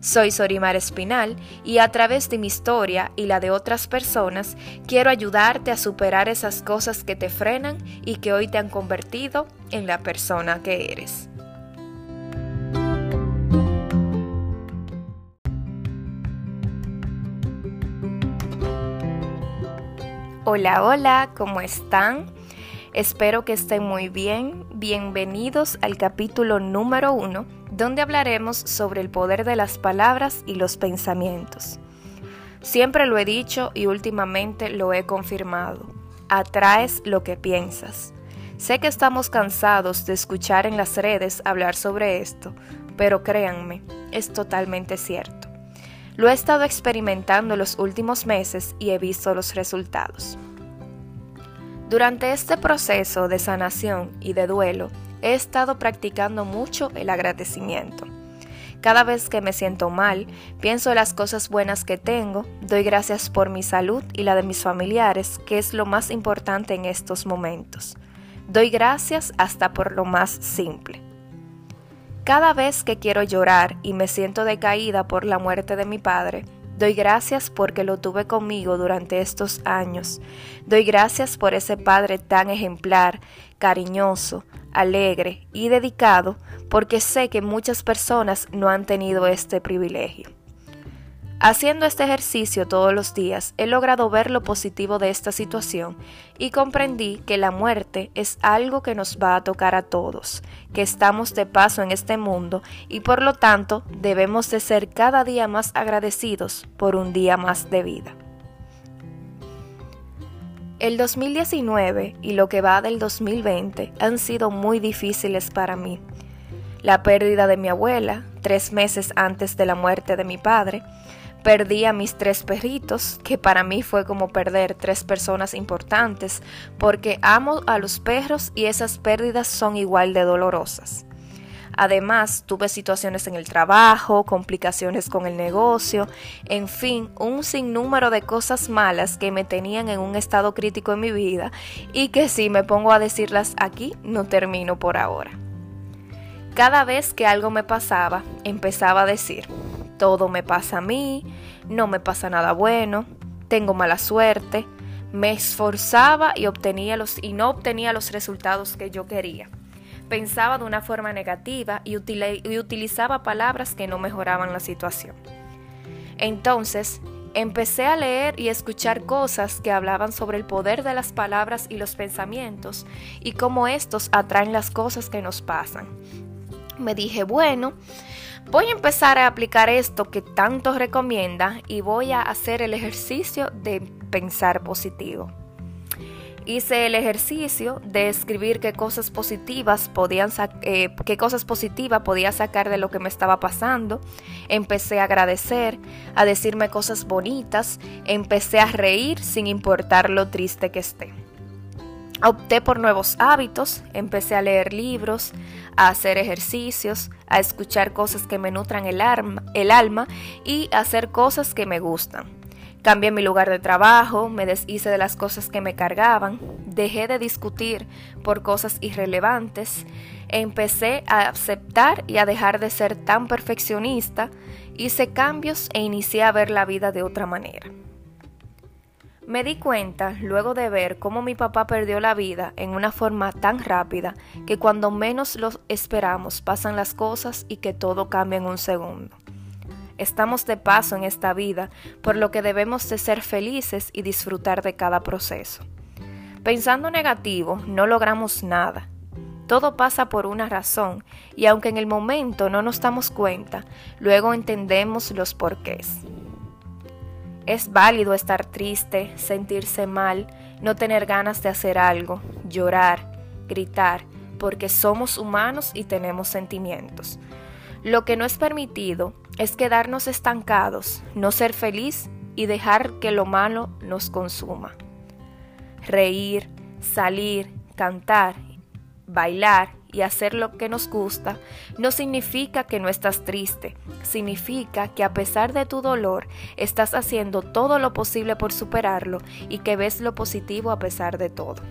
Soy Sorimar Espinal y a través de mi historia y la de otras personas quiero ayudarte a superar esas cosas que te frenan y que hoy te han convertido en la persona que eres. Hola, hola, ¿cómo están? Espero que estén muy bien. Bienvenidos al capítulo número uno, donde hablaremos sobre el poder de las palabras y los pensamientos. Siempre lo he dicho y últimamente lo he confirmado. Atraes lo que piensas. Sé que estamos cansados de escuchar en las redes hablar sobre esto, pero créanme, es totalmente cierto. Lo he estado experimentando los últimos meses y he visto los resultados. Durante este proceso de sanación y de duelo, he estado practicando mucho el agradecimiento. Cada vez que me siento mal, pienso en las cosas buenas que tengo, doy gracias por mi salud y la de mis familiares, que es lo más importante en estos momentos. Doy gracias hasta por lo más simple. Cada vez que quiero llorar y me siento decaída por la muerte de mi padre, doy gracias porque lo tuve conmigo durante estos años. Doy gracias por ese padre tan ejemplar, cariñoso, alegre y dedicado, porque sé que muchas personas no han tenido este privilegio. Haciendo este ejercicio todos los días, he logrado ver lo positivo de esta situación y comprendí que la muerte es algo que nos va a tocar a todos, que estamos de paso en este mundo y por lo tanto debemos de ser cada día más agradecidos por un día más de vida. El 2019 y lo que va del 2020 han sido muy difíciles para mí. La pérdida de mi abuela, tres meses antes de la muerte de mi padre, Perdí a mis tres perritos, que para mí fue como perder tres personas importantes, porque amo a los perros y esas pérdidas son igual de dolorosas. Además, tuve situaciones en el trabajo, complicaciones con el negocio, en fin, un sinnúmero de cosas malas que me tenían en un estado crítico en mi vida y que si me pongo a decirlas aquí, no termino por ahora. Cada vez que algo me pasaba, empezaba a decir, todo me pasa a mí, no me pasa nada bueno, tengo mala suerte, me esforzaba y obtenía los y no obtenía los resultados que yo quería. Pensaba de una forma negativa y, y utilizaba palabras que no mejoraban la situación. Entonces, empecé a leer y escuchar cosas que hablaban sobre el poder de las palabras y los pensamientos y cómo estos atraen las cosas que nos pasan. Me dije, bueno, Voy a empezar a aplicar esto que tanto recomienda y voy a hacer el ejercicio de pensar positivo. Hice el ejercicio de escribir qué cosas positivas podían eh, qué cosas positivas podía sacar de lo que me estaba pasando. Empecé a agradecer, a decirme cosas bonitas, empecé a reír sin importar lo triste que esté. Opté por nuevos hábitos, empecé a leer libros, a hacer ejercicios, a escuchar cosas que me nutran el, el alma y a hacer cosas que me gustan. Cambié mi lugar de trabajo, me deshice de las cosas que me cargaban, dejé de discutir por cosas irrelevantes, empecé a aceptar y a dejar de ser tan perfeccionista, hice cambios e inicié a ver la vida de otra manera. Me di cuenta, luego de ver cómo mi papá perdió la vida en una forma tan rápida, que cuando menos lo esperamos pasan las cosas y que todo cambia en un segundo. Estamos de paso en esta vida, por lo que debemos de ser felices y disfrutar de cada proceso. Pensando negativo, no logramos nada. Todo pasa por una razón, y aunque en el momento no nos damos cuenta, luego entendemos los porqués. Es válido estar triste, sentirse mal, no tener ganas de hacer algo, llorar, gritar, porque somos humanos y tenemos sentimientos. Lo que no es permitido es quedarnos estancados, no ser feliz y dejar que lo malo nos consuma. Reír, salir, cantar, bailar y hacer lo que nos gusta no significa que no estás triste, significa que a pesar de tu dolor estás haciendo todo lo posible por superarlo y que ves lo positivo a pesar de todo.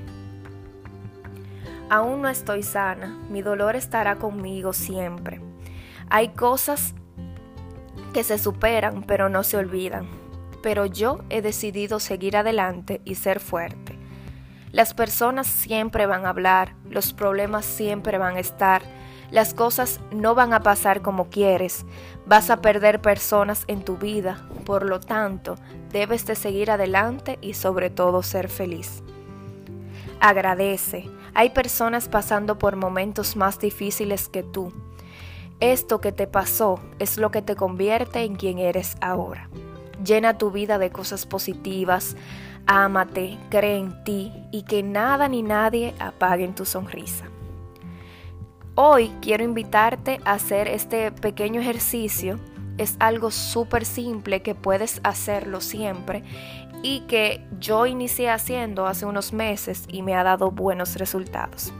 Aún no estoy sana, mi dolor estará conmigo siempre. Hay cosas que se superan pero no se olvidan, pero yo he decidido seguir adelante y ser fuerte. Las personas siempre van a hablar, los problemas siempre van a estar, las cosas no van a pasar como quieres, vas a perder personas en tu vida, por lo tanto, debes de seguir adelante y sobre todo ser feliz. Agradece, hay personas pasando por momentos más difíciles que tú. Esto que te pasó es lo que te convierte en quien eres ahora. Llena tu vida de cosas positivas, Ámate, cree en ti y que nada ni nadie apaguen tu sonrisa. Hoy quiero invitarte a hacer este pequeño ejercicio. Es algo súper simple que puedes hacerlo siempre y que yo inicié haciendo hace unos meses y me ha dado buenos resultados.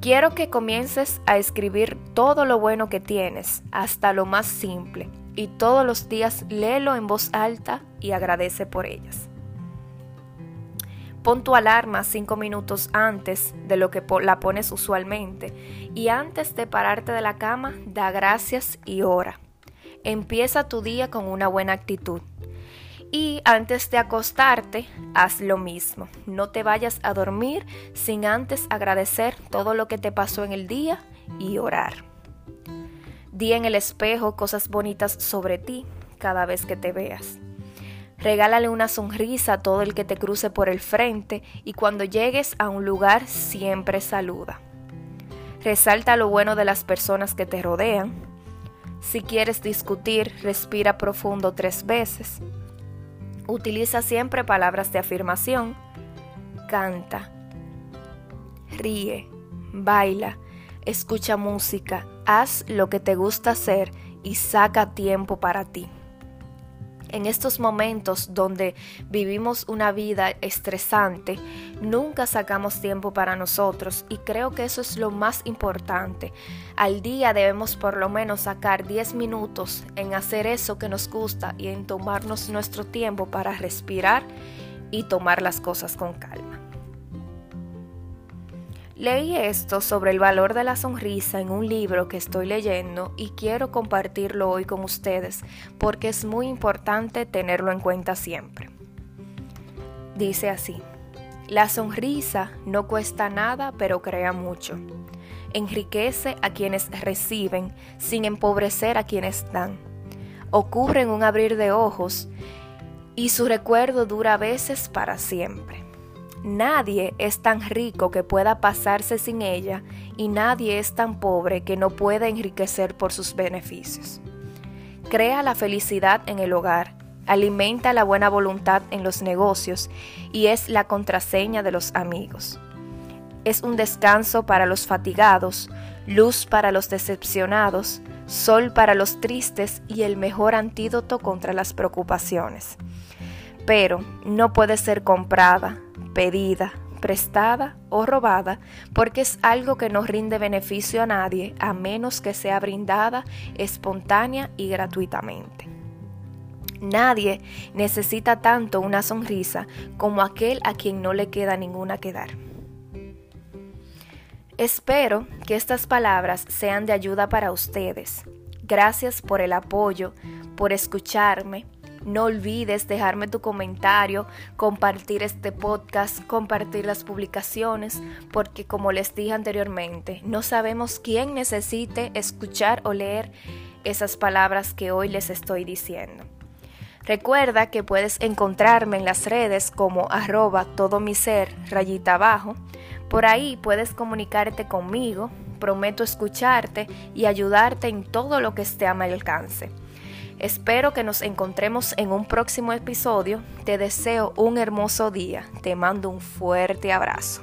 Quiero que comiences a escribir todo lo bueno que tienes, hasta lo más simple, y todos los días léelo en voz alta y agradece por ellas. Pon tu alarma cinco minutos antes de lo que la pones usualmente y antes de pararte de la cama, da gracias y ora. Empieza tu día con una buena actitud. Y antes de acostarte, haz lo mismo. No te vayas a dormir sin antes agradecer todo lo que te pasó en el día y orar. Di en el espejo cosas bonitas sobre ti cada vez que te veas. Regálale una sonrisa a todo el que te cruce por el frente y cuando llegues a un lugar siempre saluda. Resalta lo bueno de las personas que te rodean. Si quieres discutir, respira profundo tres veces. Utiliza siempre palabras de afirmación. Canta. Ríe. Baila. Escucha música. Haz lo que te gusta hacer y saca tiempo para ti en estos momentos donde vivimos una vida estresante, nunca sacamos tiempo para nosotros y creo que eso es lo más importante. Al día debemos por lo menos sacar 10 minutos en hacer eso que nos gusta y en tomarnos nuestro tiempo para respirar y tomar las cosas con calma. Leí esto sobre el valor de la sonrisa en un libro que estoy leyendo y quiero compartirlo hoy con ustedes porque es muy importante tenerlo en cuenta siempre. Dice así, la sonrisa no cuesta nada pero crea mucho. Enriquece a quienes reciben sin empobrecer a quienes dan. Ocurre en un abrir de ojos y su recuerdo dura a veces para siempre. Nadie es tan rico que pueda pasarse sin ella y nadie es tan pobre que no pueda enriquecer por sus beneficios. Crea la felicidad en el hogar, alimenta la buena voluntad en los negocios y es la contraseña de los amigos. Es un descanso para los fatigados, luz para los decepcionados, sol para los tristes y el mejor antídoto contra las preocupaciones. Pero no puede ser comprada, pedida, prestada o robada, porque es algo que no rinde beneficio a nadie a menos que sea brindada espontánea y gratuitamente. Nadie necesita tanto una sonrisa como aquel a quien no le queda ninguna que dar. Espero que estas palabras sean de ayuda para ustedes. Gracias por el apoyo, por escucharme, no olvides dejarme tu comentario, compartir este podcast, compartir las publicaciones, porque como les dije anteriormente, no sabemos quién necesite escuchar o leer esas palabras que hoy les estoy diciendo. Recuerda que puedes encontrarme en las redes como arroba todo mi ser rayita abajo. Por ahí puedes comunicarte conmigo, prometo escucharte y ayudarte en todo lo que esté a mi alcance. Espero que nos encontremos en un próximo episodio. Te deseo un hermoso día. Te mando un fuerte abrazo.